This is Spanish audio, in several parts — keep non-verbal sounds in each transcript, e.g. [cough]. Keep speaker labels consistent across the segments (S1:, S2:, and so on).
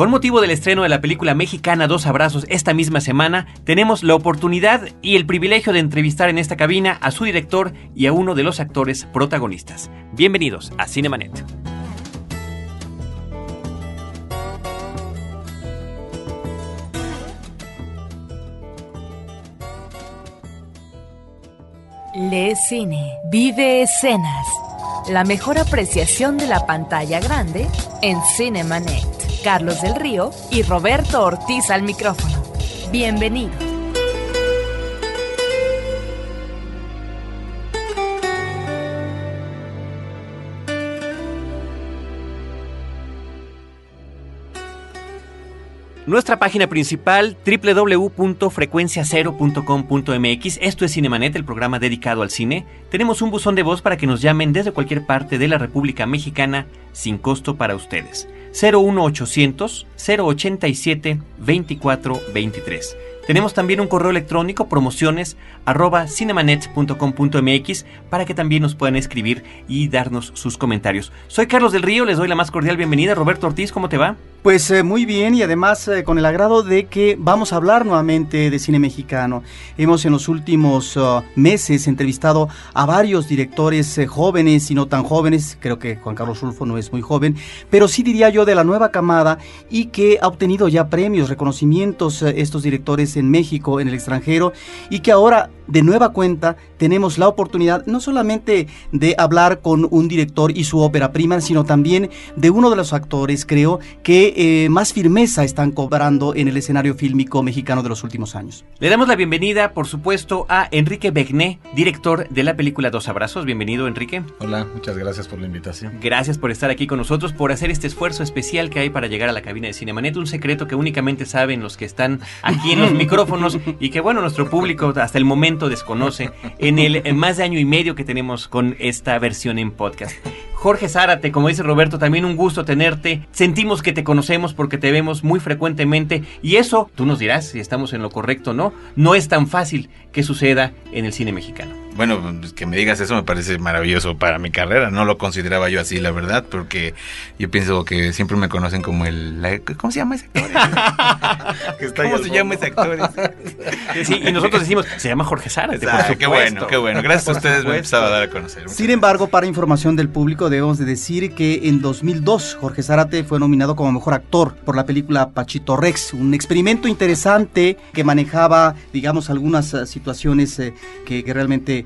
S1: Con motivo del estreno de la película mexicana Dos Abrazos esta misma semana, tenemos la oportunidad y el privilegio de entrevistar en esta cabina a su director y a uno de los actores protagonistas. Bienvenidos a Cinemanet.
S2: Le Cine. Vive escenas. La mejor apreciación de la pantalla grande en Cinemanet. Carlos del Río y Roberto Ortiz al micrófono. Bienvenidos.
S1: Nuestra página principal www.frecuenciacero.com.mx. Esto es Cinemanet, el programa dedicado al cine. Tenemos un buzón de voz para que nos llamen desde cualquier parte de la República Mexicana sin costo para ustedes. 01800 087 2423. Tenemos también un correo electrónico promociones arroba cinemanet.com.mx para que también nos puedan escribir y darnos sus comentarios. Soy Carlos del Río, les doy la más cordial bienvenida. Roberto Ortiz, ¿cómo te va?
S3: Pues eh, muy bien y además eh, con el agrado de que vamos a hablar nuevamente de cine mexicano. Hemos en los últimos uh, meses entrevistado a varios directores eh, jóvenes y no tan jóvenes, creo que Juan Carlos Rulfo no es muy joven, pero sí diría yo de la nueva camada y que ha obtenido ya premios, reconocimientos estos directores en México, en el extranjero y que ahora de nueva cuenta tenemos la oportunidad no solamente de hablar con un director y su ópera prima, sino también de uno de los actores, creo, que eh, más firmeza están cobrando en el escenario fílmico mexicano de los últimos años.
S1: Le damos la bienvenida, por supuesto, a Enrique Begné, director de la película Dos Abrazos. Bienvenido, Enrique.
S4: Hola, muchas gracias por la invitación.
S1: Gracias por estar aquí con nosotros, por hacer este esfuerzo especial que hay para llegar a la cabina de Cinemanet, un secreto que únicamente saben los que están aquí en los micrófonos [laughs] y que, bueno, nuestro público hasta el momento desconoce en el más de año y medio que tenemos con esta versión en podcast. Jorge Zárate, como dice Roberto, también un gusto tenerte. Sentimos que te conocemos porque te vemos muy frecuentemente y eso, tú nos dirás si estamos en lo correcto o no, no es tan fácil que suceda en el cine mexicano.
S4: Bueno, que me digas eso me parece maravilloso para mi carrera. No lo consideraba yo así, la verdad, porque yo pienso que siempre me conocen como el... la- ¿Cómo se llama ese actor? [laughs] [laughs]
S1: ¿Cómo se
S4: fondo.
S1: llama ese actor? [laughs] Sí, y nosotros decimos, se llama Jorge Zárate.
S4: Qué bueno, qué bueno. Gracias a
S1: Por
S4: ustedes me
S1: supuesto.
S4: empezaba a dar a conocer.
S3: Sin embargo, para información del público, debemos de decir que en 2002 Jorge Zárate fue nominado como mejor actor por la película Pachito Rex, un experimento interesante que manejaba, digamos, algunas eh, situaciones eh, que, que realmente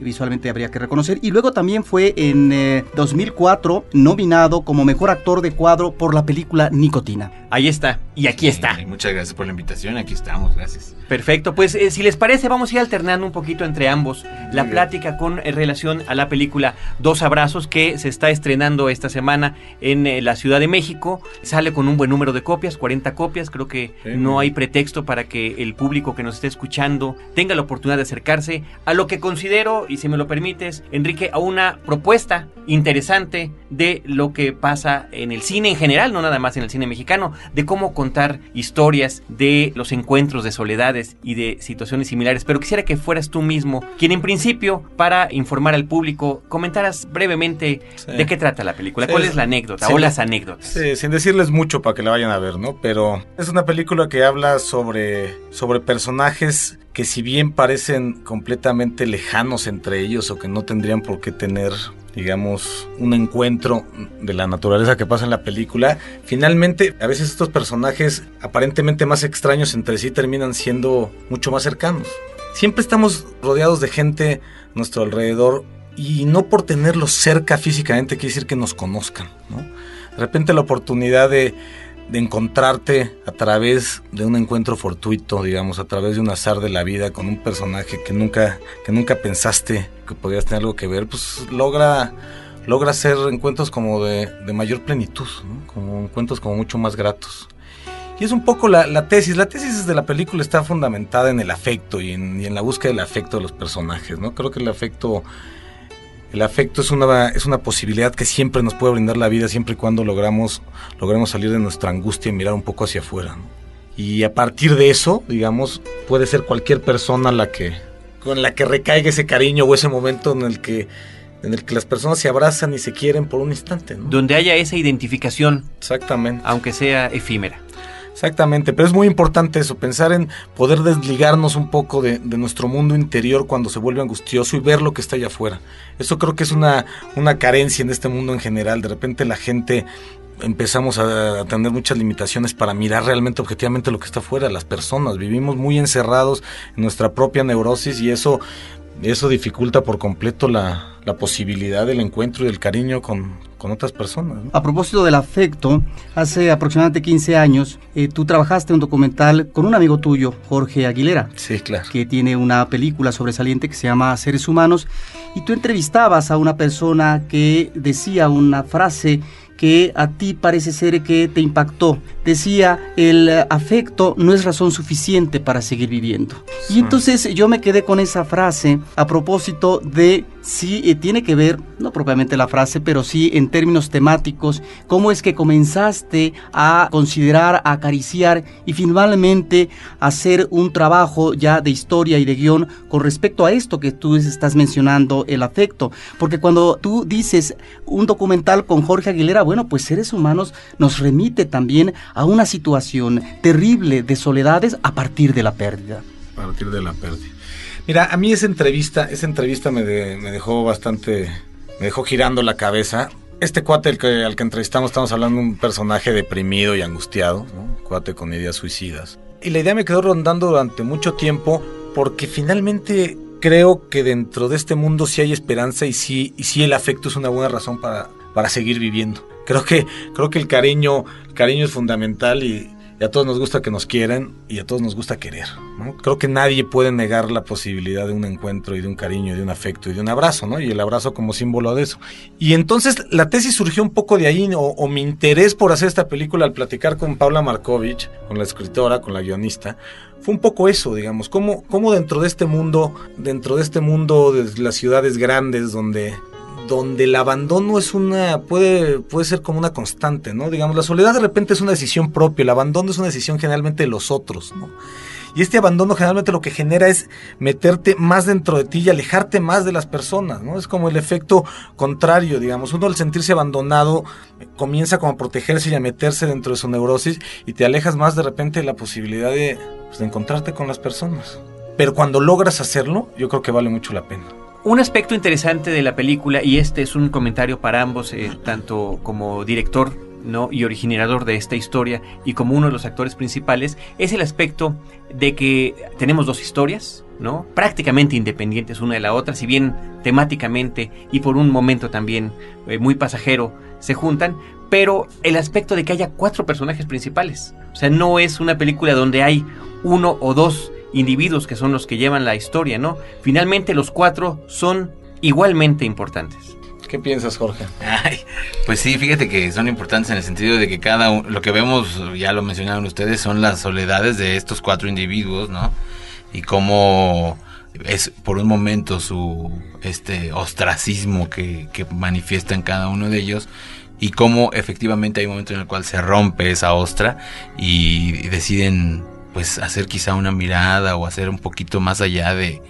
S3: visualmente habría que reconocer. Y luego también fue en eh, 2004 nominado como mejor actor de cuadro por la película Nicotina.
S1: Ahí está, y aquí está.
S4: Y muchas gracias por la invitación. Aquí estamos, gracias.
S1: Perfecto, pues eh, si les parece vamos a ir alternando un poquito entre ambos la
S4: bien.
S1: plática con eh, relación a la película Dos Abrazos que se está estrenando esta semana en eh, la Ciudad de México. Sale con un buen número de copias, 40 copias, creo que
S4: Sí,
S1: no hay pretexto para que el público que nos esté escuchando tenga la oportunidad de acercarse a lo que considero, y si me lo permites, Enrique, a una propuesta interesante de lo que pasa en el cine en general, no nada más en el cine mexicano, de cómo contar historias de los encuentros de soledades y de situaciones similares. Pero quisiera que fueras tú mismo quien en principio, para informar al público, comentaras brevemente
S5: Sí.
S1: de qué trata la película,
S5: Sí,
S1: cuál
S5: es-
S1: la anécdota
S5: sí,
S1: o
S5: la-
S1: las anécdotas.
S5: Sin decirles mucho para que la vayan a ver, ¿no? Pero es una película que habla sobre, sobre personajes que si bien parecen completamente lejanos entre ellos o que no tendrían por qué tener, digamos, un encuentro de la naturaleza que pasa en la película, finalmente a veces estos personajes aparentemente más extraños entre sí terminan siendo mucho más cercanos. Siempre estamos rodeados de gente a nuestro alrededor y no por tenerlos cerca físicamente quiere decir que nos conozcan, ¿no? De repente la oportunidad de, de encontrarte a través de un encuentro fortuito, digamos, a través de un azar de la vida con un personaje que nunca, que nunca pensaste que podías tener algo que ver, pues logra, logra hacer encuentros como de, de mayor plenitud, como encuentros como mucho más gratos. Y es un poco la, la tesis. La tesis de la película está fundamentada en el afecto y en, y en la búsqueda del afecto de los personajes, ¿no? Creo que el afecto el afecto es una, es una posibilidad que siempre nos puede brindar la vida siempre y cuando logramos, logremos salir de nuestra angustia y mirar un poco hacia afuera. ¿no? Y a partir de eso, digamos, puede ser cualquier persona la que, con la que recaiga ese cariño o ese momento en el que, en el que las personas se abrazan y se quieren por un instante. ¿no?
S1: Donde haya esa identificación,
S5: Exactamente.
S1: aunque sea efímera.
S5: Exactamente, pero es muy importante eso, pensar en poder desligarnos un poco de, de, nuestro mundo interior cuando se vuelve angustioso y ver lo que está allá afuera. Eso creo que es una, una carencia en este mundo en general. De repente la gente empezamos a, tener muchas limitaciones para mirar realmente objetivamente lo que está afuera, las personas. Vivimos muy encerrados en nuestra propia neurosis y eso, eso dificulta por completo la, la posibilidad del encuentro y del cariño con, con otras personas.
S3: A propósito del afecto, hace aproximadamente 15 años eh, tú trabajaste un documental con un amigo tuyo, Jorge Aguilera.
S5: Sí, claro.
S3: Que tiene una película sobresaliente que se llama Seres Humanos. Y tú entrevistabas a una persona que decía una frase que a ti parece ser que te impactó. Decía, el afecto no es razón suficiente para seguir viviendo. Y entonces yo me quedé con esa frase a propósito de si eh, tiene que ver, no propiamente la frase, pero sí en términos temáticos, cómo es que comenzaste a considerar, a acariciar y finalmente hacer un trabajo ya de historia y de guion con respecto a esto que tú estás mencionando, el afecto. Porque cuando tú dices un documental con Jorge Aguilera, bueno, pues seres humanos nos remite también a una situación terrible de soledades a partir de la pérdida.
S5: A partir de la pérdida. Mira, a mí esa entrevista, esa entrevista me, me dejó bastante, me dejó girando la cabeza. Este cuate que, al que entrevistamos, estamos hablando de un personaje deprimido y angustiado, ¿no? cuate con ideas suicidas. Y la idea me quedó rondando durante mucho tiempo porque finalmente creo que dentro de este mundo sí hay esperanza y sí, y sí el afecto es una buena razón para, para seguir viviendo. Creo que, creo que el cariño, el cariño es fundamental y, a todos nos gusta que nos quieran y a todos nos gusta querer. Creo que nadie puede negar la posibilidad de un encuentro y de un cariño, y de un afecto y de un abrazo, ¿no? Y el abrazo como símbolo de eso. Y entonces la tesis surgió un poco de ahí, o, o mi interés por hacer esta película al platicar con Paula Markovich, con la escritora, con la guionista, fue un poco eso, digamos, cómo, cómo dentro de este mundo, dentro de este mundo de las ciudades grandes donde donde el abandono es una puede puede ser como una constante, ¿no? Digamos, la soledad de repente es una decisión propia, el abandono es una decisión generalmente de los otros, ¿no? Y este abandono generalmente lo que genera es meterte más dentro de ti y alejarte más de las personas, ¿no? Es como el efecto contrario, digamos. Uno al sentirse abandonado comienza como a protegerse y a meterse dentro de su neurosis y te alejas más de repente de la posibilidad de, pues, de encontrarte con las personas. Pero cuando logras hacerlo, yo creo que vale mucho la pena.
S1: Un aspecto interesante de la película, y este es un comentario para ambos, eh, tanto como director ¿no? y originador de esta historia y como uno de los actores principales, es el aspecto de que tenemos dos historias, ¿no? prácticamente independientes una de la otra, si bien temáticamente y por un momento también eh, muy pasajero se juntan, pero el aspecto de que haya cuatro personajes principales. O sea, no es una película donde hay uno o dos individuos que son los que llevan la historia, ¿no? Finalmente los cuatro son igualmente importantes.
S5: ¿Qué piensas, Jorge?
S4: Ay, pues sí, fíjate que son importantes en el sentido de que cada uno, lo que vemos, ya lo mencionaron ustedes, son las soledades de estos cuatro individuos, ¿no? Y cómo es por un momento su este ostracismo que, que manifiesta en cada uno de ellos y cómo efectivamente hay un momento en el cual se rompe esa ostra y, y deciden pues hacer quizá una mirada o hacer un poquito más allá de,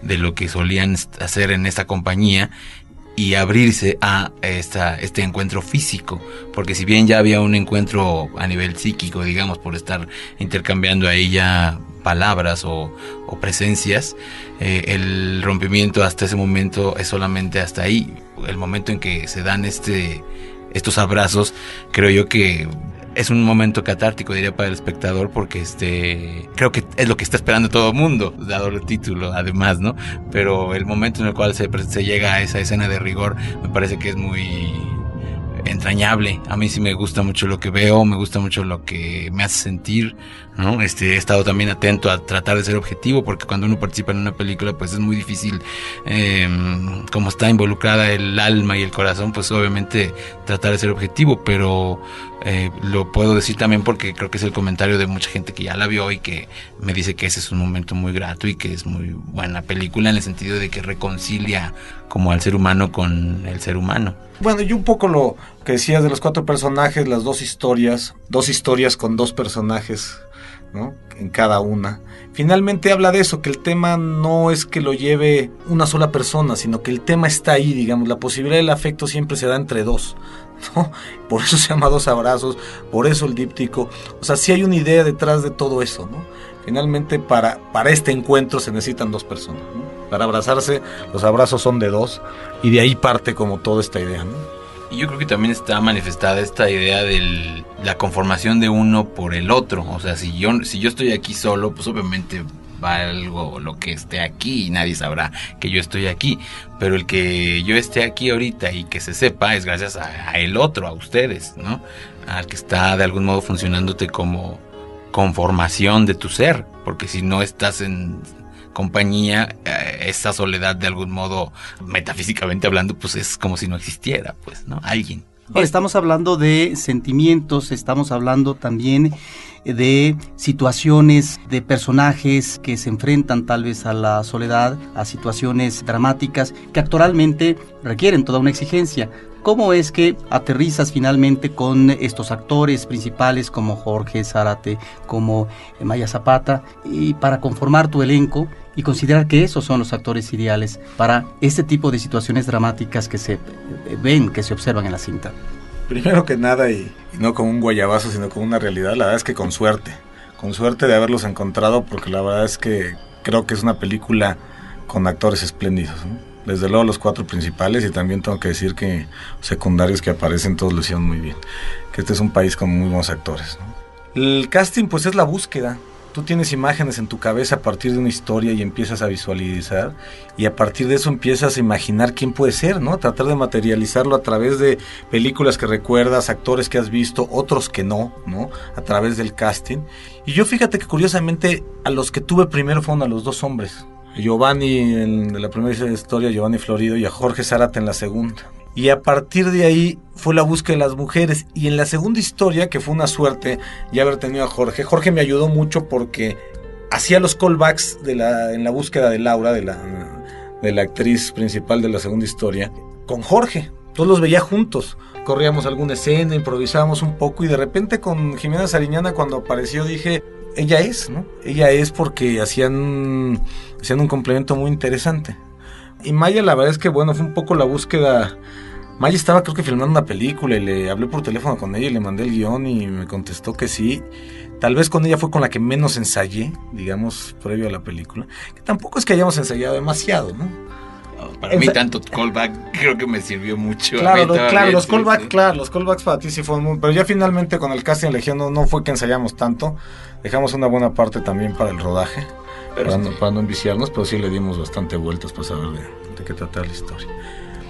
S4: de lo que solían hacer en esta compañía y abrirse a esta, este encuentro físico, porque si bien ya había un encuentro a nivel psíquico, digamos, por estar intercambiando ahí ya palabras o, presencias, eh, el rompimiento hasta ese momento es solamente hasta ahí, el momento en que se dan este, estos abrazos, creo yo que es un momento catártico, diría, para el espectador, porque este creo que es lo que está esperando todo el mundo, dado el título, además, ¿no? Pero el momento en el cual se, se llega a esa escena de rigor, me parece que es muy entrañable. A mí sí me gusta mucho lo que veo, me gusta mucho lo que me hace sentir, ¿no? Este, he estado también atento a tratar de ser objetivo, porque cuando uno participa en una película, pues es muy difícil, eh, como está involucrada el alma y el corazón, pues obviamente tratar de ser objetivo, pero eh, lo puedo decir también porque creo que es el comentario de mucha gente que ya la vio y que me dice que ese es un momento muy grato y que es muy buena película en el sentido de que reconcilia como al ser humano con el ser humano.
S5: Bueno, y un poco lo que decías de los cuatro personajes, las dos historias, dos historias con dos personajes En cada una. Finalmente habla de eso, que el tema no es que lo lleve una sola persona, sino que el tema está ahí, digamos, la posibilidad del afecto siempre se da entre dos. [laughs] Por eso se llama dos abrazos, por eso el díptico. O sea, sí hay una idea detrás de todo eso. Finalmente para, para este encuentro se necesitan dos personas. Para abrazarse, los abrazos son de dos y de ahí parte como toda esta idea.
S4: Yo creo que también está manifestada esta idea de la conformación de uno por el otro. O sea, si yo, si yo estoy aquí solo, pues obviamente va algo lo que esté aquí y nadie sabrá que yo estoy aquí. Pero el que yo esté aquí ahorita y que se sepa es gracias a, a el otro, a ustedes, ¿no? Al que está de algún modo funcionándote como conformación de tu ser. Porque si no estás en compañía, eh, esa soledad de algún modo, metafísicamente hablando, pues es como si no existiera, pues, ¿no? Alguien.
S3: Estamos hablando de sentimientos, estamos hablando también de situaciones, de personajes que se enfrentan tal vez a la soledad, a situaciones dramáticas que actualmente requieren toda una exigencia. ¿Cómo es que aterrizas finalmente con estos actores principales como Jorge Zárate, como Maya Zapata, y para conformar tu elenco y considerar que esos son los actores ideales para este tipo de situaciones dramáticas que se ven, que se observan en la cinta?
S5: Primero que nada, y, no como un guayabazo, sino como una realidad, la verdad es que con suerte, con suerte de haberlos encontrado, porque la verdad es que creo que es una película con actores espléndidos. Desde luego los cuatro principales y también tengo que decir que secundarios que aparecen todos lo hicieron muy bien. Que este es un país con muy buenos actores. ¿no? El casting pues es la búsqueda. Tú tienes imágenes en tu cabeza a partir de una historia y empiezas a visualizar y a partir de eso empiezas a imaginar quién puede ser, ¿no? Tratar de materializarlo a través de películas que recuerdas, actores que has visto, otros que no, ¿no? A través del casting. Y yo fíjate que curiosamente a los que tuve primero fueron a los dos hombres. Giovanni en la primera historia, Giovanni Florido, y a Jorge Zárate en la segunda. Y a partir de ahí fue la búsqueda de las mujeres. Y en la segunda historia, que fue una suerte ya haber tenido a Jorge, Jorge me ayudó mucho porque hacía los callbacks de en la búsqueda de Laura, de la, actriz principal de la segunda historia, con Jorge. Todos los veía juntos. Corríamos alguna escena, improvisábamos un poco y de repente con Jimena Sariñana cuando apareció dije, ella es, ¿no? Ella es porque hacían un complemento muy interesante. Y Maya, la verdad es que, bueno, fue un poco la búsqueda. Maya estaba, creo que, filmando una película y le hablé por teléfono con ella y le mandé el guion y me contestó que sí. Tal vez con ella fue con la que menos ensayé, digamos, previo a la película. Que tampoco es que hayamos ensayado demasiado, ¿no?
S4: Para mí tanto callback creo que me sirvió mucho.
S5: Claro, lo, claro los callbacks, claro, los callbacks para ti sí fueron muy... Pero ya finalmente con el casting Legión no, no fue que ensayamos tanto. Dejamos una buena parte también para el rodaje. Pero para, no, para, no, enviciarnos, pero sí le dimos bastante vueltas para saber de, de qué trata la historia.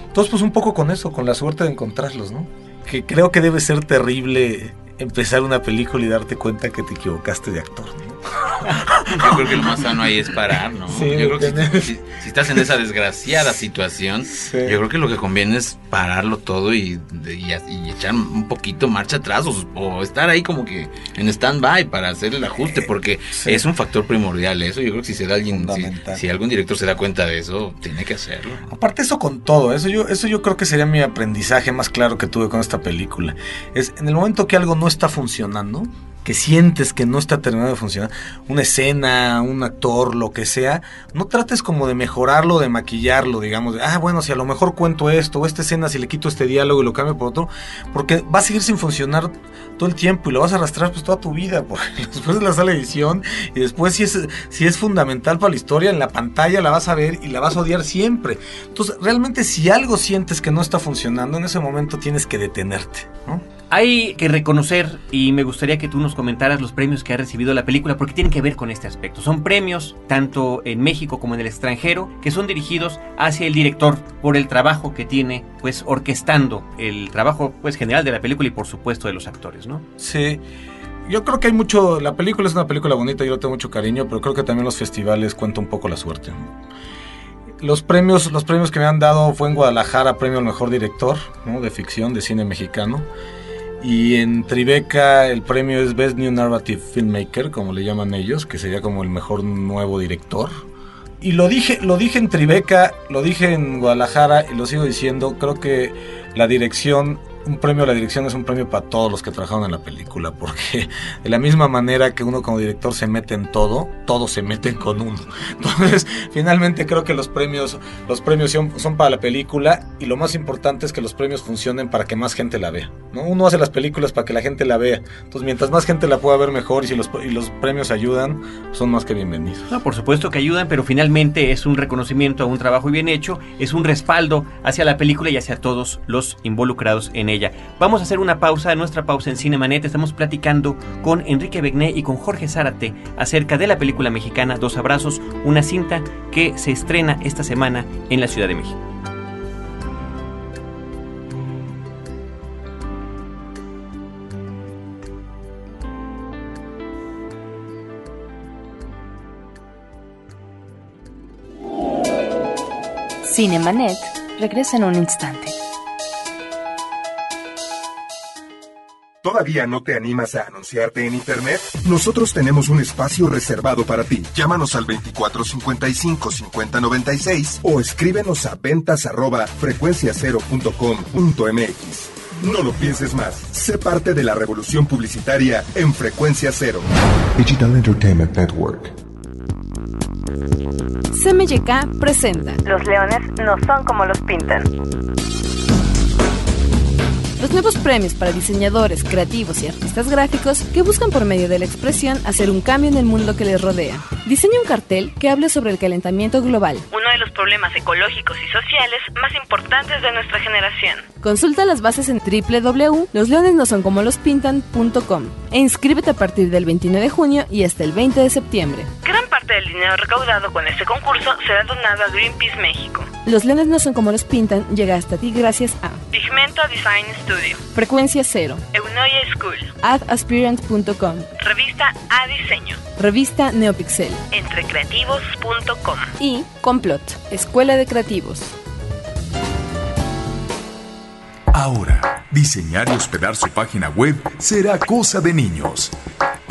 S5: Entonces, pues un poco con eso, con la suerte de encontrarlos, ¿no? Que creo que debe ser terrible empezar una película y darte cuenta que te equivocaste de actor, ¿no?
S4: Yo creo que lo más sano ahí es parar, ¿no?
S5: Sí,
S4: yo creo que si, si, si, estás en esa desgraciada situación, sí. yo creo que lo que conviene es pararlo todo y, y, y echar un poquito marcha atrás o, o, estar ahí como que en stand-by para hacer el ajuste, porque sí. es un factor primordial eso. Yo creo que si se da alguien, si, si, algún director se da cuenta de eso, tiene que hacerlo.
S5: Aparte eso con todo, eso yo, eso yo creo que sería mi aprendizaje más claro que tuve con esta película. Es en el momento que algo no está funcionando, que sientes que no está terminando de funcionar, una escena, un actor, lo que sea, no trates como de mejorarlo, de maquillarlo, digamos, de, ah, bueno, si a lo mejor cuento esto, o esta escena, si le quito este diálogo y lo cambio por otro, porque va a seguir sin funcionar todo el tiempo y lo vas a arrastrar pues toda tu vida, [laughs] porque después de la sala de edición y después si es, si es fundamental para la historia, en la pantalla la vas a ver y la vas a odiar siempre. Entonces, realmente si algo sientes que no está funcionando, en ese momento tienes que detenerte, ¿no?
S1: Hay que reconocer, y me gustaría que tú nos comentaras los premios que ha recibido la película, porque tienen que ver con este aspecto. Son premios, tanto en México como en el extranjero, que son dirigidos hacia el director por el trabajo que tiene, pues, orquestando el trabajo, pues, general de la película y, por supuesto, de los actores, ¿no?
S5: Sí. Yo creo que hay mucho. La película es una película bonita, yo le tengo mucho cariño, pero creo que también los festivales cuentan un poco la suerte. Los premios, los premios que me han dado fue en Guadalajara, premio al mejor director ¿no? de ficción, de cine mexicano. Y en Tribeca el premio es Best New Narrative Filmmaker, como le llaman ellos, que sería como el mejor nuevo director. Y lo dije, lo dije en Tribeca, lo dije en Guadalajara y lo sigo diciendo, creo que la dirección un premio a la dirección es un premio para todos los que trabajaron en la película, porque de la misma manera que uno como director se mete en todo, todos se meten con uno. Entonces, finalmente creo que los premios, los premios son, son para la película y lo más importante es que los premios funcionen para que más gente la vea. ¿no? Uno hace las películas para que la gente la vea. Entonces, mientras más gente la pueda ver mejor y si los, y los premios ayudan, son más que bienvenidos.
S1: No, por supuesto que ayudan, pero finalmente es un reconocimiento a un trabajo bien hecho, es un respaldo hacia la película y hacia todos los involucrados en ella. Vamos a hacer una pausa, nuestra pausa en Cinemanet. Estamos platicando con Enrique Begné y con Jorge Zárate acerca de la película mexicana Dos Abrazos, una cinta que se estrena esta semana en la Ciudad de México.
S2: Cinemanet regresa en un instante.
S6: ¿Todavía no te animas a anunciarte en Internet? Nosotros tenemos un espacio reservado para ti. Llámanos al 2455-5096 o escríbenos a ventas arroba frecuenciacero.com.mx. No lo pienses más. Sé parte de la revolución publicitaria en Frecuencia Cero.
S7: Digital Entertainment Network.
S2: CMYK presenta
S8: Los leones no son como los pintan.
S2: Los nuevos premios para diseñadores, creativos y artistas gráficos que buscan por medio de la expresión hacer un cambio en el mundo que les rodea. Diseña un cartel que hable sobre el calentamiento global.
S8: Uno de los problemas ecológicos y sociales más importantes de nuestra generación.
S2: Consulta las bases en www.losleonesnosoncomolospintan.com e inscríbete a partir del 29 de junio y hasta el 20 de septiembre.
S8: Parte del dinero recaudado con este concurso será donado a Greenpeace México.
S2: Los leones no son como los pintan llega hasta ti gracias a
S8: Pigmento Design Studio.
S2: Frecuencia Cero,
S8: Eunoia School.
S2: adaspirant.com,
S8: Revista A Diseño.
S2: revista Neopixel
S8: Entrecreativos.com.
S2: y Complot, Escuela de Creativos.
S9: Ahora, diseñar y hospedar su página web será cosa de niños.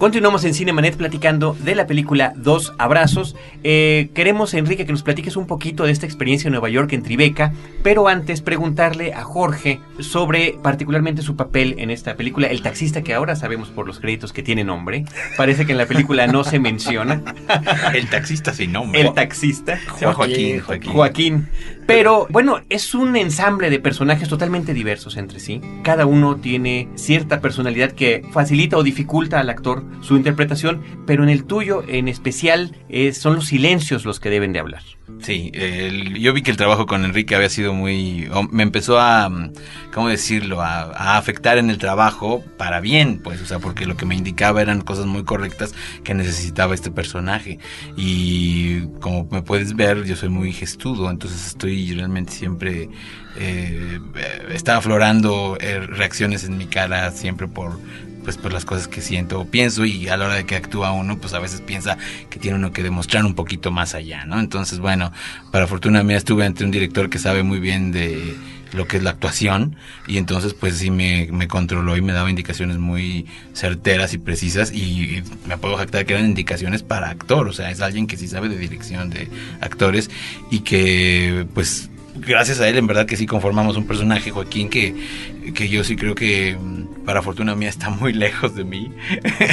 S1: Continuamos en Cinemanet platicando de la película Dos Abrazos. Eh, queremos, Enrique, que nos platiques un poquito de esta experiencia en Nueva York en Tribeca, pero antes preguntarle a Jorge sobre particularmente su papel en esta película, el taxista que ahora sabemos por los créditos que tiene nombre. Parece que en la película no se menciona. [laughs]
S4: El taxista sin nombre.
S1: El taxista.
S4: Joaquín, Joaquín.
S1: Joaquín. Pero [laughs] bueno, es un ensamble de personajes totalmente diversos entre sí. Cada uno tiene cierta personalidad que facilita o dificulta al actor su interpretación, pero en el tuyo en especial eh, son los silencios los que deben de hablar.
S4: Sí, el- yo vi que el trabajo con Enrique había sido muy... me empezó a, mm, ¿cómo decirlo?, a, a afectar en el trabajo para bien, pues, o sea, porque lo que me indicaba eran cosas muy correctas que necesitaba este personaje. Y como me puedes ver, yo soy muy gestudo, entonces estoy realmente siempre... eh, eh, está aflorando eh, reacciones en mi cara siempre por pues por las cosas que siento o pienso y a la hora de que actúa uno pues a veces piensa que tiene uno que demostrar un poquito más allá, ¿no? Entonces bueno, para fortuna mía estuve ante un director que sabe muy bien de lo que es la actuación y entonces pues sí me, me controló y me daba indicaciones muy certeras y precisas y me puedo jactar que eran indicaciones para actor, o sea, es alguien que sí sabe de dirección de actores y que pues gracias a él en verdad que sí conformamos un personaje, Joaquín, que, que yo sí creo que mm, para fortuna mía está muy lejos de mí,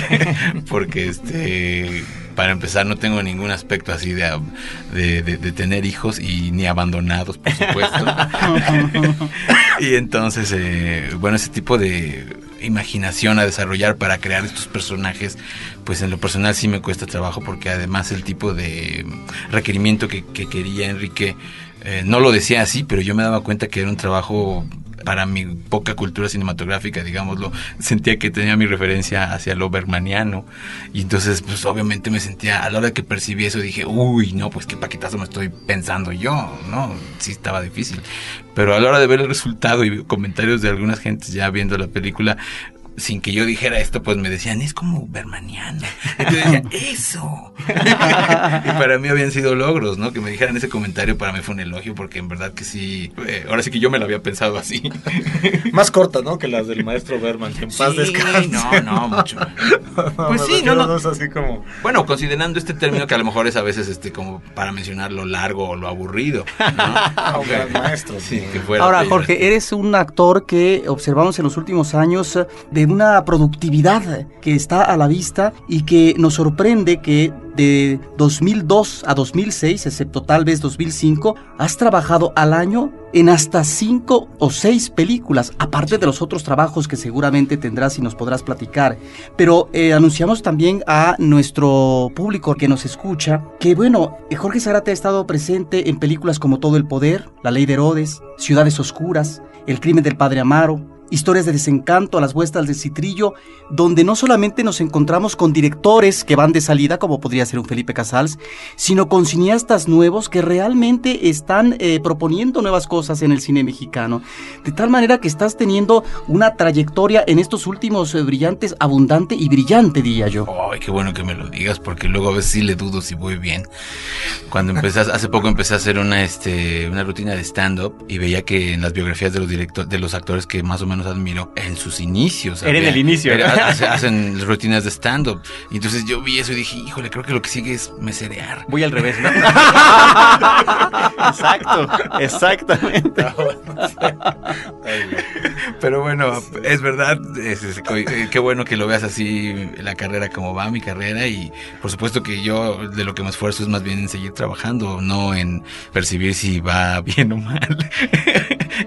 S4: [laughs] porque este, para empezar no tengo ningún aspecto así de, de, de- tener hijos y ni abandonados, por supuesto. [laughs] y entonces, eh, bueno, ese tipo de imaginación a desarrollar para crear estos personajes, pues en lo personal sí me cuesta trabajo porque además el tipo de requerimiento que, que quería Enrique, eh, no lo decía así, pero yo me daba cuenta que era un trabajo para mi poca cultura cinematográfica, digámoslo, sentía que tenía mi referencia hacia lo bermaniano. Y entonces, pues obviamente me sentía, a la hora que percibí eso, dije, uy, no, pues qué paquetazo me estoy pensando yo, ¿no? Sí estaba difícil. Pero a la hora de ver el resultado y comentarios de algunas gentes ya viendo la película, sin que yo dijera esto, pues me decían, es como Bermaniano. Entonces decía, [laughs] eso. y para mí habían sido logros, ¿no? Que me dijeran ese comentario para mí fue un elogio, porque en verdad que sí, eh, ahora sí que yo me lo había pensado así. [laughs]
S5: Más corta, ¿no? Que las del maestro Berman, que en paz
S4: Sí,
S5: descanse.
S4: no, no, mucho. [laughs] Pues
S5: me
S4: sí, no,
S5: a
S4: no.
S5: dos así como...
S4: Bueno, considerando este término que a lo mejor es a veces este como para mencionar lo largo o lo aburrido. ¿no?
S5: Un gran maestro.
S4: Sí, que fuera
S3: Ahora. Jorge, eres un actor que observamos en los últimos años eh, una productividad que está a la vista y que nos sorprende que de 2002 a 2006, excepto tal vez 2005, has trabajado al año en hasta cinco o seis películas, aparte de los otros trabajos que seguramente tendrás y nos podrás platicar. Pero eh, anunciamos también a nuestro público que nos escucha que, bueno, Jorge Zarate ha estado presente en películas como Todo el Poder, La Ley de Herodes, Ciudades Oscuras, El Crimen del Padre Amaro, Historias de desencanto a las vueltas del citrillo, donde no solamente nos encontramos con directores que van de salida, como podría ser un Felipe Casals, sino con cineastas nuevos que realmente están eh, proponiendo nuevas cosas en el cine mexicano. De tal manera que estás teniendo una trayectoria en estos últimos eh, brillantes, abundante y brillante, diría yo.
S4: Ay, qué bueno que me lo digas, porque luego a veces sí le dudo si voy bien. Cuando empecé, [laughs] hace poco empecé a hacer una, este, una rutina de stand-up y veía que en las biografías de los directores, de los actores que más o menos admiro, en sus inicios.
S1: Era en el inicio.
S4: era- [laughs] hace- hacen rutinas de stand-up. Y entonces yo vi eso y dije, híjole, creo que lo que sigue es meserear.
S1: Voy al revés, ¿no? [laughs] Exacto, exactamente.
S4: Pero bueno, es verdad, es- es- eh, qué bueno que lo veas así, la carrera como va, mi carrera, y por supuesto que yo de lo que me esfuerzo es más bien en seguir trabajando, no en percibir si va [laughs] bien o mal.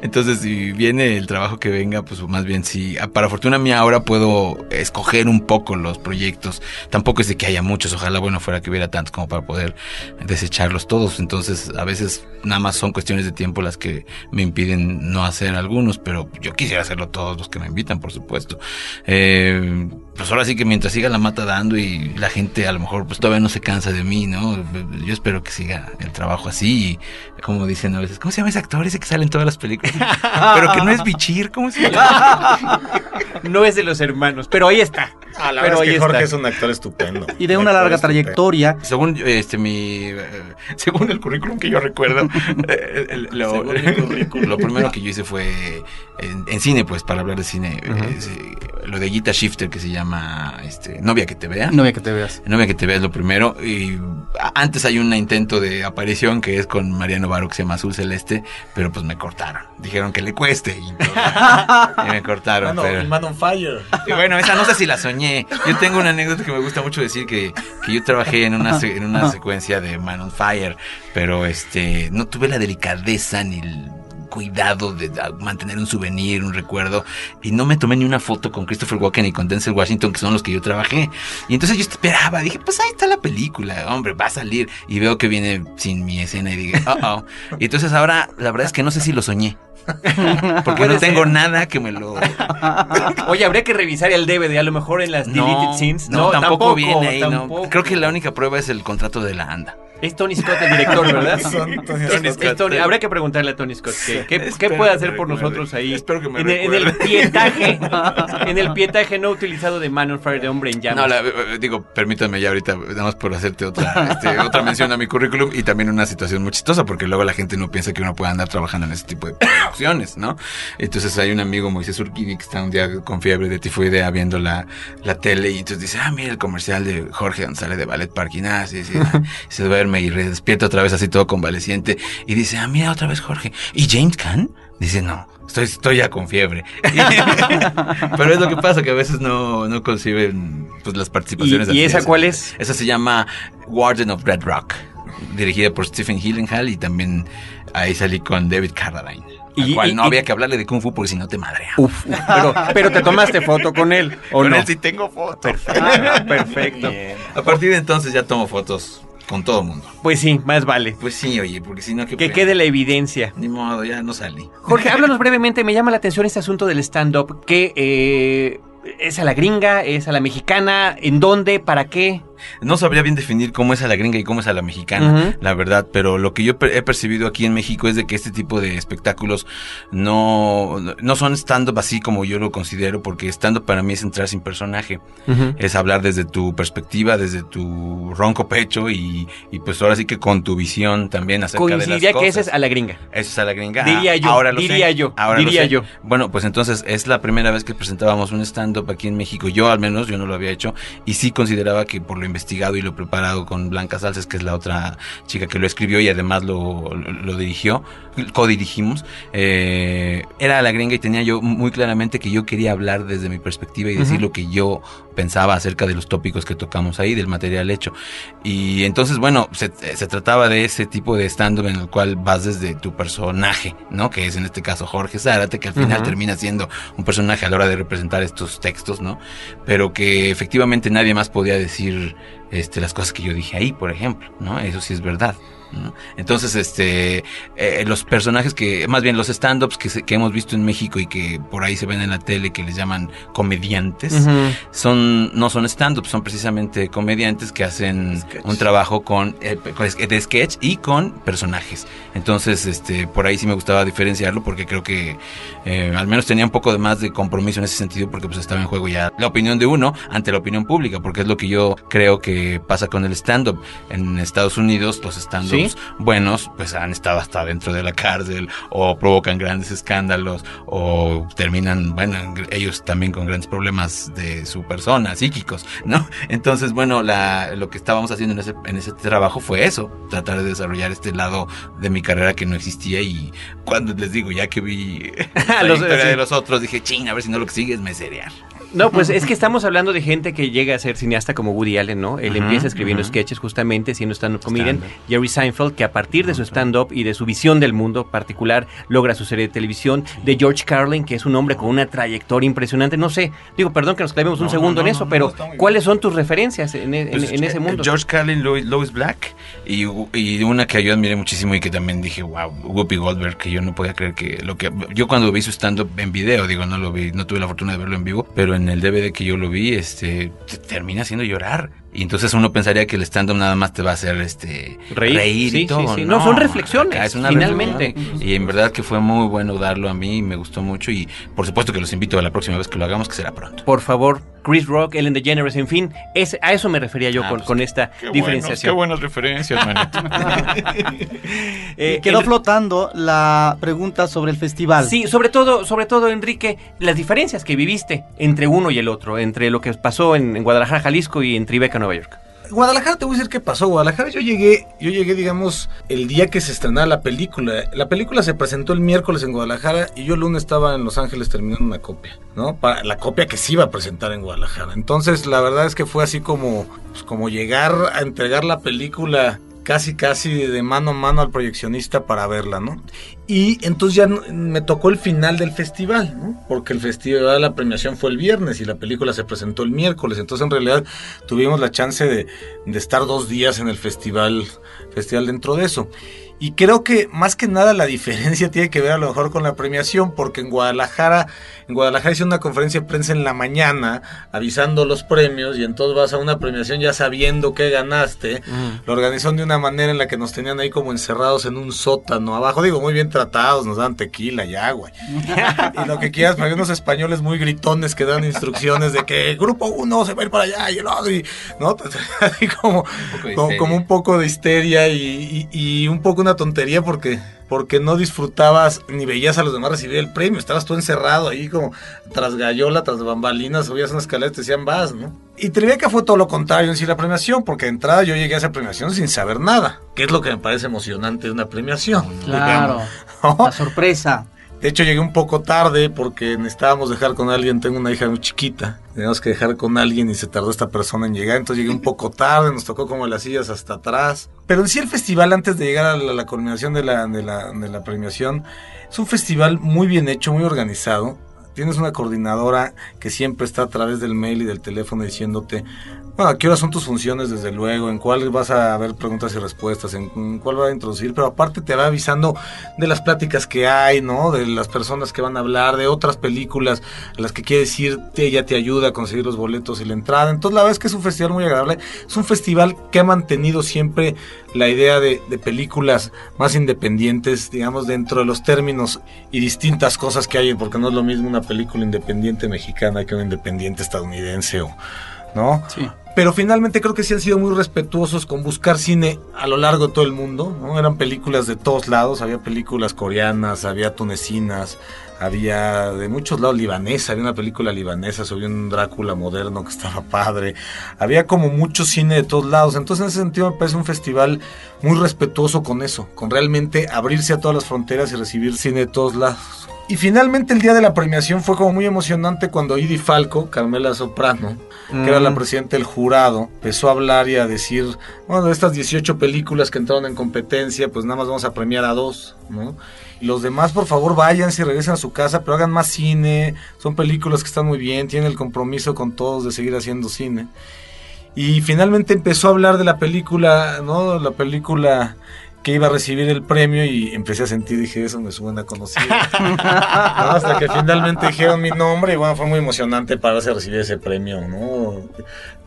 S4: Entonces, si viene el trabajo que venga, pues más bien sí. Ah, Para fortuna mía ahora puedo escoger un poco los proyectos. Tampoco es de que haya muchos, ojalá bueno fuera que hubiera tantos como para poder desecharlos todos. Entonces, a veces nada más son cuestiones de tiempo las que me impiden no hacer algunos, pero yo quisiera hacerlo todos los que me invitan, por supuesto. Eh, pues ahora sí que mientras siga la mata dando y la gente a lo mejor pues todavía no se cansa de mí, ¿no? Yo espero que siga el trabajo así y como dicen a veces, ¿cómo se llama ese actor ese que sale en todas las películas? [laughs] pero que no es Bichir, ¿cómo se llama? [laughs]
S1: No es de los hermanos, pero ahí está.
S5: Ah, la
S1: pero
S5: es que Jorge
S1: está.
S5: es un actor estupendo. [laughs]
S3: Y de
S5: Un
S3: una larga
S5: estupendo.
S3: trayectoria.
S4: Según este mi eh, [laughs] según el currículum que yo recuerdo, [laughs] eh, lo, primero que yo hice fue en, en cine, pues para hablar de cine, eh, lo de Gita Shifter que se llama este Novia que te vea.
S3: No ve que te veas.
S4: Novia que te vea es lo primero. Y antes hay un intento de aparición que es con Mariano Baro que se llama Azul Celeste, pero pues me cortaron. Dijeron que le cueste y, entonces- y me cortaron.
S5: Mano,
S4: pero-
S5: Man on Fire.
S4: y bueno, esa no sé si la soñé. [laughs] Yo tengo una anécdota que me gusta mucho decir que, que yo trabajé en una, en una secuencia de Man on Fire, pero este no tuve la delicadeza ni el cuidado de mantener un souvenir, un recuerdo, y no me tomé ni una foto con Christopher Walken y con Denzel Washington, que son los que yo trabajé. Y entonces yo esperaba, dije, pues ahí está la película, hombre, va a salir. Y veo que viene sin mi escena y dije, oh, oh. [laughs] Y entonces ahora, la verdad es que no sé si lo soñé. Porque no tengo
S1: ser.
S4: nada que me lo [laughs]
S1: Oye, habría que revisar el DVD, a lo mejor en las deleted scenes.
S4: No, tampoco, viene ahí, no.
S1: tampoco.
S4: Creo que la única prueba es el contrato de la ANDA.
S1: Es Tony Scott el director, ¿verdad? [laughs]
S5: Son Tony Scott.
S1: Tony- Habría que preguntarle a Tony Scott qué, [laughs] qué- puede hacer por nosotros ahí.
S4: Espero que me
S1: en, el- en el pietaje, [laughs] en el pietaje no utilizado de Man on Fire de Hombre en Llamas.
S4: No, la- eh, digo, permítame ya ahorita, nada más por hacerte otra, este, [laughs] otra mención a mi currículum y también una situación muy chistosa, porque luego la gente no piensa que uno puede andar trabajando en ese tipo de ¿no? Entonces hay un amigo, Moisés Urquidi, que está un día con fiebre de tifoidea viendo la, la tele y entonces dice, ah, mira el comercial de Jorge donde sale de Ballet Parking, ah, sí, sí, [laughs] ah, se duerme y despierta otra vez así todo convaleciente y dice, ah, mira otra vez Jorge. ¿Y James Caan? Dice, no, estoy, estoy ya con fiebre. [laughs] Pero es lo que pasa, que a veces no, no conciben pues, las participaciones.
S1: ¿Y- y esa cuál es?
S4: Esa se llama Warden of Red Rock, dirigida por Stephen Hillenhall y también ahí salí con David Carradine.
S1: Y-
S4: al cual
S1: y-
S4: no
S1: y-
S4: había que hablarle de Kung Fu porque si no te madrea.
S1: Uf, uf, [laughs] pero, pero te tomaste foto con él, ¿o
S4: Con
S1: no?
S4: él sí tengo fotos.
S1: Ah, [laughs] perfecto.
S4: A partir de entonces ya tomo fotos con todo el mundo.
S1: Pues sí, más vale.
S4: Pues sí, oye, porque si no... qué
S1: Que
S4: pena.
S1: quede la evidencia.
S4: Ni modo, ya no salí.
S1: Jorge, [laughs] háblanos brevemente. Me llama la atención este asunto del stand-up. que eh, es a la gringa? ¿Es a la mexicana? ¿En dónde? ¿Para qué?
S4: No sabría bien definir cómo es a la gringa y cómo es a la mexicana, la verdad, pero lo que yo he percibido aquí en México es de que este tipo de espectáculos no, no son stand-up así como yo lo considero, porque stand-up para mí es entrar sin personaje, es hablar desde tu perspectiva, desde tu ronco pecho y, y pues ahora sí que con tu visión también acerca de las
S1: Coincidiría que ese
S4: cosas.
S1: es a la gringa.
S4: Eso es a la gringa.
S1: Diría
S4: Ah,
S1: yo,
S4: ahora lo
S1: diría
S4: sé,
S1: yo,
S4: ahora lo
S1: diría
S4: sé.
S1: yo.
S4: Bueno, pues entonces es la primera vez que presentábamos un stand-up aquí en México. Yo al menos, yo no lo había hecho. Y sí consideraba que por lo investigado y lo preparado con Blanca Salces, que es la otra chica que lo escribió y además lo, lo, lo dirigió, co-dirigimos, eh, era la gringa y tenía yo muy claramente que yo quería hablar desde mi perspectiva y decir lo que yo pensaba acerca de los tópicos que tocamos ahí, del material hecho. Y entonces, bueno, se, se trataba de ese tipo de stand-up en el cual vas desde tu personaje, ¿no? Que es en este caso Jorge Zárate, que al final
S1: Ujú.
S4: termina siendo un personaje a la hora de representar estos textos, ¿no? Pero que efectivamente nadie más podía decir este, las cosas que yo dije ahí, por ejemplo, ¿no? Eso sí es verdad. ¿No? Entonces, este, eh, los personajes que, más bien los stand-ups que, se- que hemos visto en México y que por ahí se ven en la tele que les llaman comediantes, son no son stand-up, son precisamente comediantes que hacen un trabajo con, eh, de sketch y con personajes. Entonces, este, por ahí sí me gustaba diferenciarlo porque creo que eh, al menos tenía un poco de más de compromiso en ese sentido porque pues estaba en juego ya la opinión de uno ante la opinión pública, porque es lo que yo creo que pasa con el stand-up. En Estados Unidos los stand-ups
S1: ¿Sí?
S4: Buenos pues han estado hasta dentro de la cárcel o provocan grandes escándalos o terminan, bueno, ellos también con grandes problemas de su persona, psíquicos, ¿no? [laughs] Entonces, bueno, la, lo que estábamos haciendo en ese, en ese trabajo fue eso, tratar de desarrollar este lado de mi carrera que no existía y cuando les digo, ya que vi [laughs] la
S1: Los-
S4: historia
S1: sí.
S4: de los otros, dije, ching, a ver si no lo que sigue es meserear.
S1: No, pues es que estamos hablando de gente que llega a ser cineasta como Woody Allen, ¿no? Él empieza escribiendo sketches justamente siendo stand-up comedian.
S4: Stand-up.
S1: Jerry Seinfeld, que a partir de su stand-up y de su visión del mundo particular, logra su serie de televisión. De George Carlin, que es un hombre con una trayectoria impresionante. No sé, digo, perdón que nos clavemos un segundo
S4: no,
S1: en eso, pero. ¿cuáles son tus referencias en, en-
S4: Pues,
S1: en ese
S4: eh,
S1: mundo?
S4: George Carlin, Lois, Lois Black y, y una que yo admiré muchísimo y que también dije, wow, Whoopi Goldberg, que yo no podía creer que lo que yo cuando vi su stand up en video, digo, no lo vi, no tuve la fortuna de verlo en vivo, pero en el DVD que yo lo vi, este te termina haciendo llorar. Y entonces uno pensaría que el stand up nada más te va a hacer este
S1: Reír, sí,
S4: y todo.
S1: sí, sí. No, son reflexiones,
S4: acá es una
S1: finalmente.
S4: reflexión. Y en verdad que fue muy bueno darlo a mí, me gustó mucho y por supuesto que los invito a la próxima vez que lo hagamos, que será pronto.
S1: Por favor, Chris Rock, Ellen DeGeneres, en fin, es, a eso me refería yo
S4: Ah,
S1: con,
S4: pues,
S1: con esta diferenciación.
S4: buenas referencias, manito. [laughs]
S1: Eh,
S3: quedó
S1: el-
S3: flotando la pregunta sobre el festival.
S1: Sí, sobre todo, sobre todo, Enrique, las diferencias que viviste entre uno y el otro, entre lo que pasó en, en Guadalajara, Jalisco y en Tribeca, Nueva York.
S5: Guadalajara, te voy a decir qué pasó. Guadalajara, yo llegué, yo llegué, digamos, el día que se estrenaba la película. La película se presentó el miércoles en Guadalajara y yo el lunes estaba en Los Ángeles terminando una copia, ¿no? La copia que se iba a presentar en Guadalajara. Entonces, la verdad es que fue así como, pues, como llegar a entregar la película casi casi de mano a mano al proyeccionista para verla, ¿no? Y entonces ya me tocó el final del festival, ¿no? Porque el festival, la premiación fue el viernes y la película se presentó el miércoles. Entonces en realidad tuvimos la chance de, de estar dos días en el festival, festival dentro de eso. Y creo que más que nada la diferencia tiene que ver a lo mejor con la premiación, porque en Guadalajara, en Guadalajara hice una conferencia de prensa en la mañana avisando los premios y entonces vas a una premiación ya sabiendo que ganaste. Lo organizaron de una manera en la que nos tenían ahí como encerrados en un sótano abajo, digo, muy bien tratados, nos dan tequila y agua. [laughs] y lo que quieras, pero había unos españoles muy gritones que dan instrucciones de que grupo uno se va a ir para allá y el otro, y, ¿no? [laughs] Así como,
S4: de
S5: como, un poco de histeria y, y- y un poco una tontería porque porque no disfrutabas ni veías a los demás recibir el premio, estabas tú encerrado ahí como tras gallola, tras bambalinas, subías una escalera y te decían vas, ¿no? Y Tribeca fue todo lo contrario en sí la premiación, porque de entrada yo llegué a esa premiación sin saber nada, que es lo que me parece emocionante de una premiación.
S3: Claro.
S5: digamos.
S3: La sorpresa.
S5: De hecho, llegué un poco tarde porque necesitábamos dejar con alguien. Tengo una hija muy chiquita. Teníamos que dejar con alguien y se tardó esta persona en llegar. Entonces llegué un poco tarde, nos tocó como las sillas hasta atrás. Pero en sí el festival, antes de llegar a la, la culminación de la, de, la, de la premiación, es un festival muy bien hecho, muy organizado. Tienes una coordinadora que siempre está a través del mail y del teléfono diciéndote, bueno, ¿a qué hora son tus funciones desde luego? ¿En cuál vas a ver preguntas y respuestas? ¿En cuál va a introducir? Pero aparte te va avisando de las pláticas que hay, ¿no? De las personas que van a hablar, de otras películas a las que quieres ir, ella te ayuda a conseguir los boletos y la entrada. Entonces la verdad es que es un festival muy agradable. Es un festival que ha mantenido siempre la idea de, de películas más independientes, digamos, dentro de los términos y distintas cosas que hay, porque no es lo mismo una película independiente mexicana que una independiente estadounidense o... ¿no?
S3: Sí.
S5: Pero finalmente creo que sí han sido muy respetuosos con buscar cine a lo largo de todo el mundo, ¿no? Eran películas de todos lados, había películas coreanas, había tunecinas, había de muchos lados libanesa, había una película libanesa sobre un Drácula moderno que estaba padre, había como mucho cine de todos lados, entonces en ese sentido me parece un festival muy respetuoso con eso, con realmente abrirse a todas las fronteras y recibir cine de todos lados. Y finalmente el día de la premiación fue como muy emocionante cuando Idi Falco, Carmela Soprano, que era la presidenta del jurado, empezó a hablar y a decir, bueno, de estas 18 películas que entraron en competencia, pues nada más vamos a premiar a dos, ¿no? Y los demás, por favor, vayan y regresen a su casa, pero hagan más cine, son películas que están muy bien, tienen el compromiso con todos de seguir haciendo cine. Y finalmente empezó a hablar de la película, ¿no? La película que iba a recibir el premio y empecé a sentir, dije, eso me suena conocido. [laughs] ¿No? Hasta que finalmente dijeron mi nombre y bueno, fue muy emocionante para recibir ese premio, ¿no?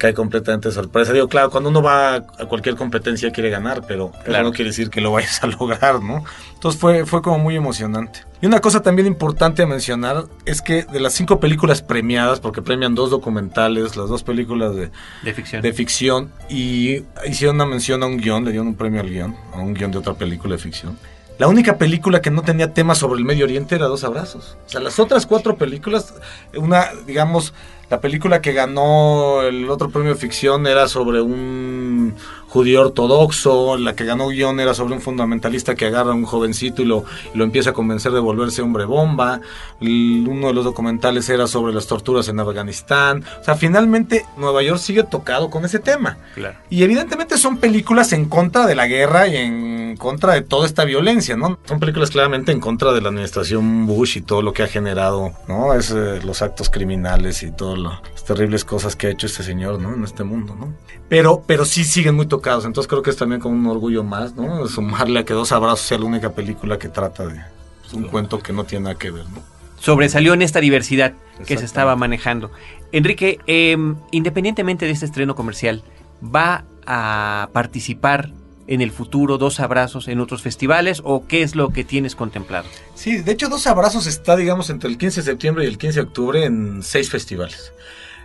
S5: Cae completamente de sorpresa. Digo, claro, cuando uno va a cualquier competencia quiere ganar, pero claro. no quiere decir que lo vayas a [laughs] lograr, ¿no? Entonces fue, fue como muy emocionante. Y una cosa también importante a mencionar es que de las cinco películas premiadas, porque premian dos documentales, las dos películas de,
S1: de ficción,
S5: de ficción y hicieron una mención a un guion, le dieron un premio al guion, a un guion de otra película de ficción. La única película que no tenía tema sobre el Medio Oriente era Dos Abrazos. O sea, las otras cuatro películas, una, digamos, la película que ganó el otro premio de ficción era sobre un judío ortodoxo, la que ganó guion era sobre un fundamentalista que agarra a un jovencito y lo, y lo empieza a convencer de volverse hombre bomba, el, uno de los documentales era sobre las torturas en Afganistán, o sea, finalmente Nueva York sigue tocado con ese tema.
S1: Claro.
S5: Y evidentemente son películas en contra de la guerra y en contra de toda esta violencia, ¿no? Son películas claramente en contra de la administración Bush y todo lo que ha generado, ¿no? Es eh, los actos criminales y todas las terribles cosas que ha hecho este señor, ¿no? En este mundo, ¿no? Pero, pero sí siguen muy tocados entonces creo que es también como un orgullo más, ¿no? Sumarle a que Dos Abrazos sea la única película que trata de pues, un cuento que no tiene nada que ver, ¿no?
S1: Sobresalió en esta diversidad que se estaba manejando. Enrique, eh, independientemente de este estreno comercial, ¿va a participar en el futuro Dos Abrazos en otros festivales o qué es lo que tienes contemplado?
S5: Sí, de hecho Dos Abrazos está, digamos, entre el 15 de septiembre y el 15 de octubre en seis festivales.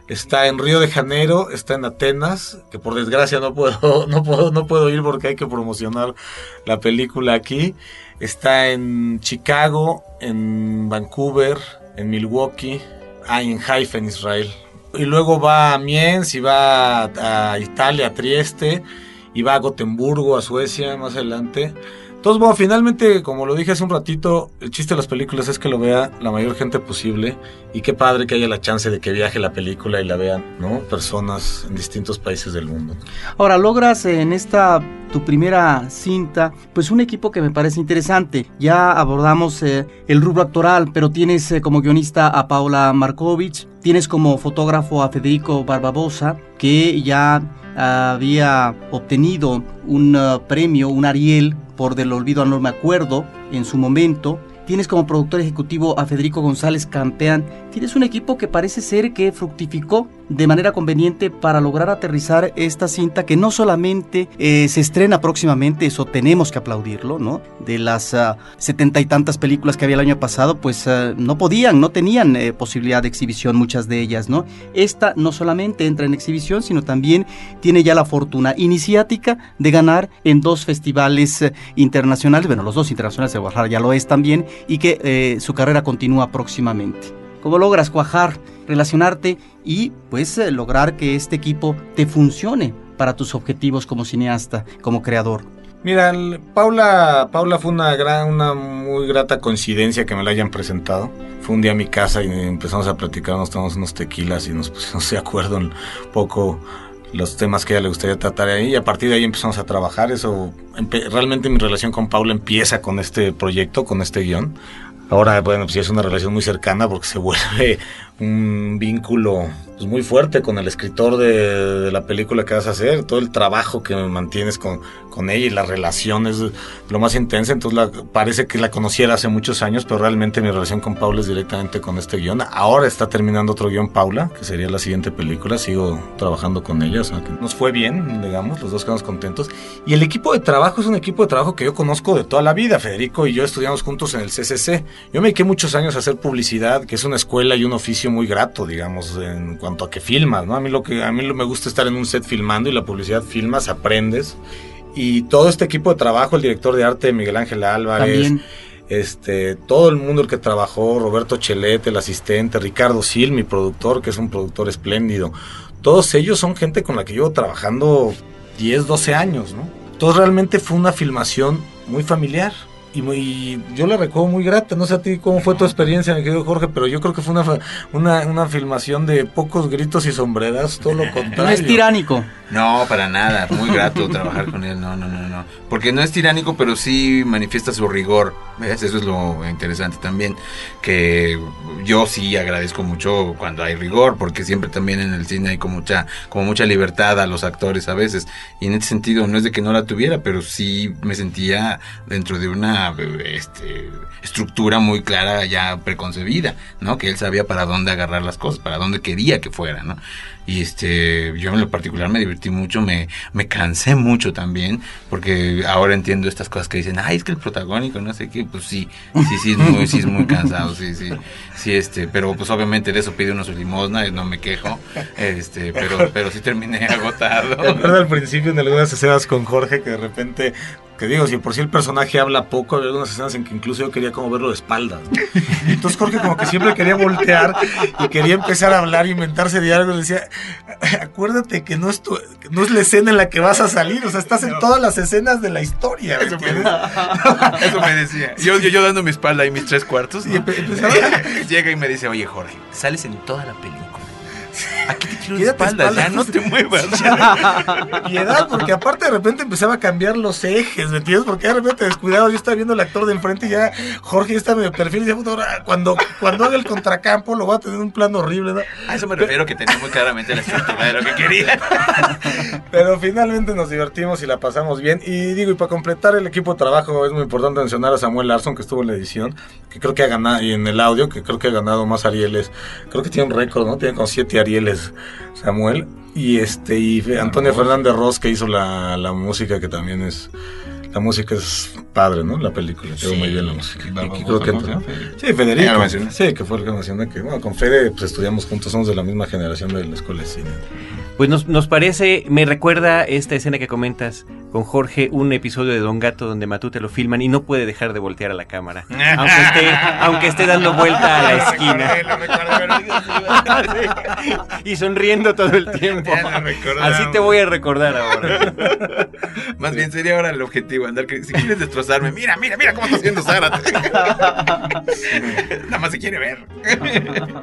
S5: Está en Río de Janeiro, está en Atenas, que por desgracia no puedo, [laughs] no puedo, no puedo ir porque hay que promocionar la película aquí. Está en Chicago, en Vancouver, en Milwaukee, ah, en Haifa, en Israel. Y luego va a Miens y va a Italia, a Trieste, y va a Gotemburgo, a Suecia, más adelante. Bueno, finalmente, como lo dije hace un ratito, el chiste de las películas es que lo vea la mayor gente posible y qué padre que haya la chance de que viaje la película y la vean, ¿no? Personas en distintos países del mundo.
S3: Ahora, logras en esta tu primera cinta, pues un equipo que me parece interesante. Ya abordamos eh, el rubro actoral, pero tienes eh, como guionista a Paula Markovich, tienes como fotógrafo a Federico Barbabosa, que ya había obtenido un uh, premio, un Ariel, por Del Olvido no me acuerdo en su momento. Tienes como productor ejecutivo a Federico González Campeán. Tienes un equipo que parece ser que fructificó de manera conveniente para lograr aterrizar esta cinta que no solamente eh, se estrena próximamente, eso tenemos que aplaudirlo, ¿no? De las setenta y tantas películas que había el año pasado, pues uh, no podían, no tenían eh, posibilidad de exhibición muchas de ellas, ¿no? Esta no solamente entra en exhibición, sino también tiene ya la fortuna iniciática de ganar en dos festivales eh, internacionales, bueno, los dos internacionales de Guadalajara ya lo es también, y que su carrera continúa próximamente. ¿Cómo logras cuajar, relacionarte y pues eh, lograr que este equipo te funcione para tus objetivos como cineasta, como creador?
S5: Mira, Paula, Paula fue una gran, una muy grata coincidencia que me la hayan presentado. Fue un día a mi casa y empezamos a platicar, nos tomamos unos tequilas y nos pusimos de acuerdo un poco los temas que a ella le gustaría tratar ahí y a partir de ahí empezamos a trabajar. Eso, realmente mi relación con Paula empieza con este proyecto, con este guion. Ahora, bueno, pues es una relación muy cercana porque se vuelve un vínculo pues, muy fuerte con el escritor de, de la película que vas a hacer, todo el trabajo que mantienes con, con ella y la relación es lo más intensa, entonces la- parece que la conociera hace muchos años, pero realmente mi relación con Paula es directamente con este guion. Ahora está terminando otro guion Paula, que sería la siguiente película, sigo trabajando con ella, o sea que nos fue bien, digamos, los dos quedamos contentos. Y el equipo de trabajo es un equipo de trabajo que yo conozco de toda la vida, Federico y yo estudiamos juntos en el CCC. Yo me dediqué muchos años a hacer publicidad, que es una escuela y un oficio muy grato, digamos, en cuanto a que filmas, ¿no? A mí lo que a mí lo- me gusta estar en un set filmando y la publicidad filmas, aprendes. Y todo este equipo de trabajo, el director de arte Miguel Ángel Álvarez,
S3: También.
S5: este, todo el mundo el que trabajó, Roberto Chelet, el asistente, Ricardo Sil, mi productor, que es un productor espléndido. Todos ellos son gente con la que llevo trabajando 10, 12 años, ¿no? Entonces realmente fue una filmación muy familiar. Y, muy- yo la recuerdo muy grata, no sé a ti cómo fue tu experiencia, mi querido Jorge, pero yo creo que fue una, fa- una, una filmación de pocos gritos y sombreras, todo lo contrario. [laughs]
S3: No es tiránico.
S4: No, para nada. Muy grato [laughs] trabajar con él. No, no, no, no. Porque no es tiránico, pero sí manifiesta su rigor. ¿Ves? Eso es lo interesante también. Que yo sí agradezco mucho cuando hay rigor, porque siempre también en el cine hay como mucha, como mucha libertad a los actores a veces. Y en ese sentido, no es de que no la tuviera, pero sí me sentía dentro de una este, estructura muy clara, ya preconcebida, ¿no? Que él sabía para dónde agarrar las cosas, para dónde quería que fuera, ¿no? Y este, yo en lo particular me divertí mucho, me, me cansé mucho también, porque ahora entiendo estas cosas que dicen, ay, es que el protagónico, no sé qué, pues sí, sí, sí, es muy, sí, es muy cansado, sí, sí, sí, este, pero pues obviamente de eso pide uno su limosna, y no me quejo, este, pero, pero sí terminé [laughs] agotado.
S5: Me acuerdo al principio en algunas escenas con Jorge que de repente, que digo, si por si el personaje habla poco, había algunas escenas en que incluso yo quería como verlo de espaldas. ¿no? Entonces Jorge como que siempre quería voltear y quería empezar a hablar, inventarse diálogos, le decía, [laughs] acuérdate que no es, tu- que no es la escena en la que vas a salir, o sea, estás en todas las escenas de la historia. ¿me
S4: Eso me, [laughs] eso me decía. Yo, yo, yo dando mi espalda y mis tres cuartos. ¿no?
S5: Y [laughs]
S4: Llega y me dice, oye Jorge, sales en toda la película. Aquí te quiero de
S5: Quédate
S4: espaldas, ya no te muevas. [laughs]
S5: Piedad, porque aparte de repente empezaba a cambiar los ejes, ¿me entiendes? Porque de repente descuidado, yo estaba viendo al actor de enfrente y ya Jorge ya está medio perfil y decía, "Puta, ahora, cuando, cuando haga el contracampo lo va a tener en un plano horrible, ¿no?
S4: A eso me refiero que tenía muy claramente la estructura de lo que quería. [laughs]
S5: Pero finalmente nos divertimos y la pasamos bien. Y digo, y para completar el equipo de trabajo es muy importante mencionar a Samuel Larson, que estuvo en la edición, que creo que ha ganado, y en el audio, que creo que ha ganado más Arieles. Creo que tiene un récord, ¿no? Tiene como siete Arieles Samuel. Y este, y Antonio Fernández Ross, que hizo la, la música, que también es. La música es padre, ¿no? La película, quedó muy bien la música. Creo que. Sí, Federico. Sí, que fue el que mencioné que, bueno, con Fede pues, estudiamos juntos, somos de la misma generación de la escuela de cine.
S1: Pues nos, nos parece, me recuerda esta escena que comentas con Jorge, un episodio de Don Gato donde Matute lo filman y no puede dejar de voltear a la cámara. Aunque esté, [laughs] aunque esté dando vuelta a la esquina. [laughs] Y sonriendo todo el tiempo. Así te voy a recordar ahora. [laughs]
S4: Más bien sería ahora el objetivo, andar que si quieres destrozarme, mira, mira, mira cómo está haciendo Zárate. Nada más se quiere ver.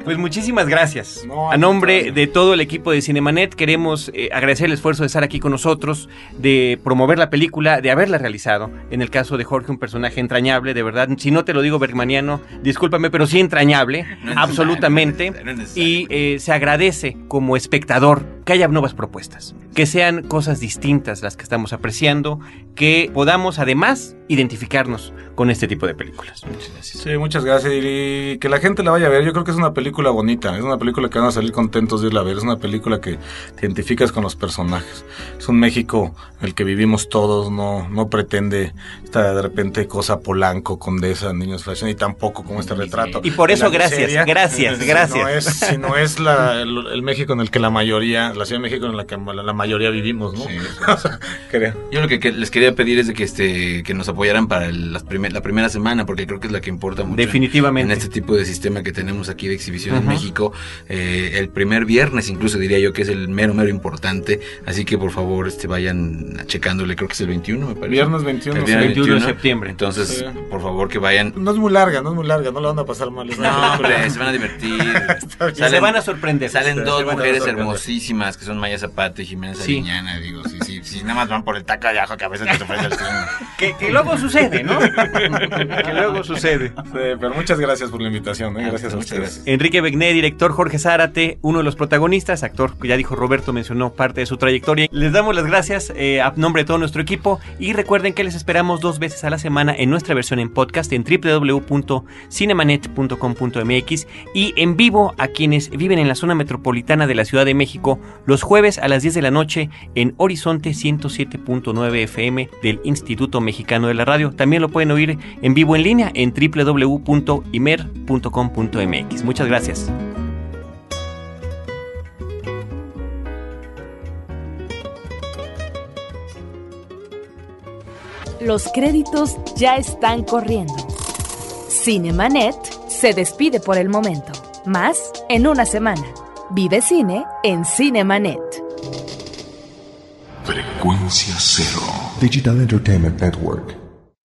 S1: Pues muchísimas gracias.
S5: No,
S1: a nombre de todo el equipo de Cinemanet queremos eh, agradecer el esfuerzo de estar aquí con nosotros, de promover la película, de haberla realizado. En el caso de Jorge, un personaje entrañable, de verdad. Si no te lo digo bergmaniano, discúlpame, pero sí entrañable,
S4: No
S1: absolutamente.
S4: no.
S1: Y eh, se agradece como espectador que haya nuevas propuestas, que sean cosas distintas las que estamos apreciando, que podamos además identificarnos con este tipo de películas.
S5: Sí, muchas gracias. Y que la gente la vaya a ver. Yo creo que es una película bonita. Es una película que van a salir contentos de irla a ver. Es una película que te identificas con los personajes. Es un México en el que vivimos todos. No, no pretende esta de repente cosa polanco, condesa, niños fashion. Y tampoco como este retrato.
S1: Y por eso gracias,
S5: miseria.
S1: gracias,
S5: Si
S1: gracias.
S5: no es, si no es la- el, el México en el que la mayoría, la Ciudad de México en la que la, mayoría vivimos, ¿no?
S4: Sí, [laughs]
S5: O sea, creo.
S4: Yo lo que, que les quería pedir es de que este que nos apoyaran para el- las primer- la primera semana, porque creo que es la que importa mucho.
S1: Definitivamente.
S4: En este tipo de sistema que tenemos aquí de exhibición en
S1: Ajá.
S4: México. Eh, el primer viernes, incluso diría yo que es el mero, mero importante. Así que por favor este vayan checándole, creo que es el 21, me parece.
S5: Viernes 21,
S4: El
S5: sí.
S4: viernes
S1: 21 de septiembre.
S4: Entonces,
S5: Sí.
S4: por favor que vayan.
S5: No es muy larga, no es muy larga. No la van a pasar mal.
S4: No, hombre, se van a divertir. [laughs]
S5: bien.
S1: se van a sorprender.
S4: Salen dos mujeres hermosísimas que son Maya Zapata y Jiménez
S1: Sí.
S4: Ariñana, digo, sí, sí, sí, nada más van por el taco de ajo que a veces te ofrece el cine. [laughs]
S1: Que, que luego sucede, ¿no? [laughs] que luego sucede.
S5: Sí, pero muchas gracias por la invitación, ¿eh? gracias a ustedes.
S4: gracias.
S1: Enrique Begné, director Jorge Zárate, uno de los protagonistas, actor que ya dijo Roberto, mencionó parte de su trayectoria. Les damos las gracias eh, a nombre de todo nuestro equipo y recuerden que les esperamos dos veces a la semana en nuestra versión en podcast en www.cinemanet.com.mx y en vivo a quienes viven en la zona metropolitana de la Ciudad de México los jueves a las 10 de la noche en Horizonte 107.9 FM del Instituto Mexicano de la Radio. También lo pueden oír en vivo en línea en www.imer.com.mx. Muchas gracias.
S2: Los créditos ya están corriendo. Cinemanet se despide por el momento. Más en una semana. Vive cine en Cinemanet.
S9: Frecuencia cero.
S7: Digital Entertainment Network.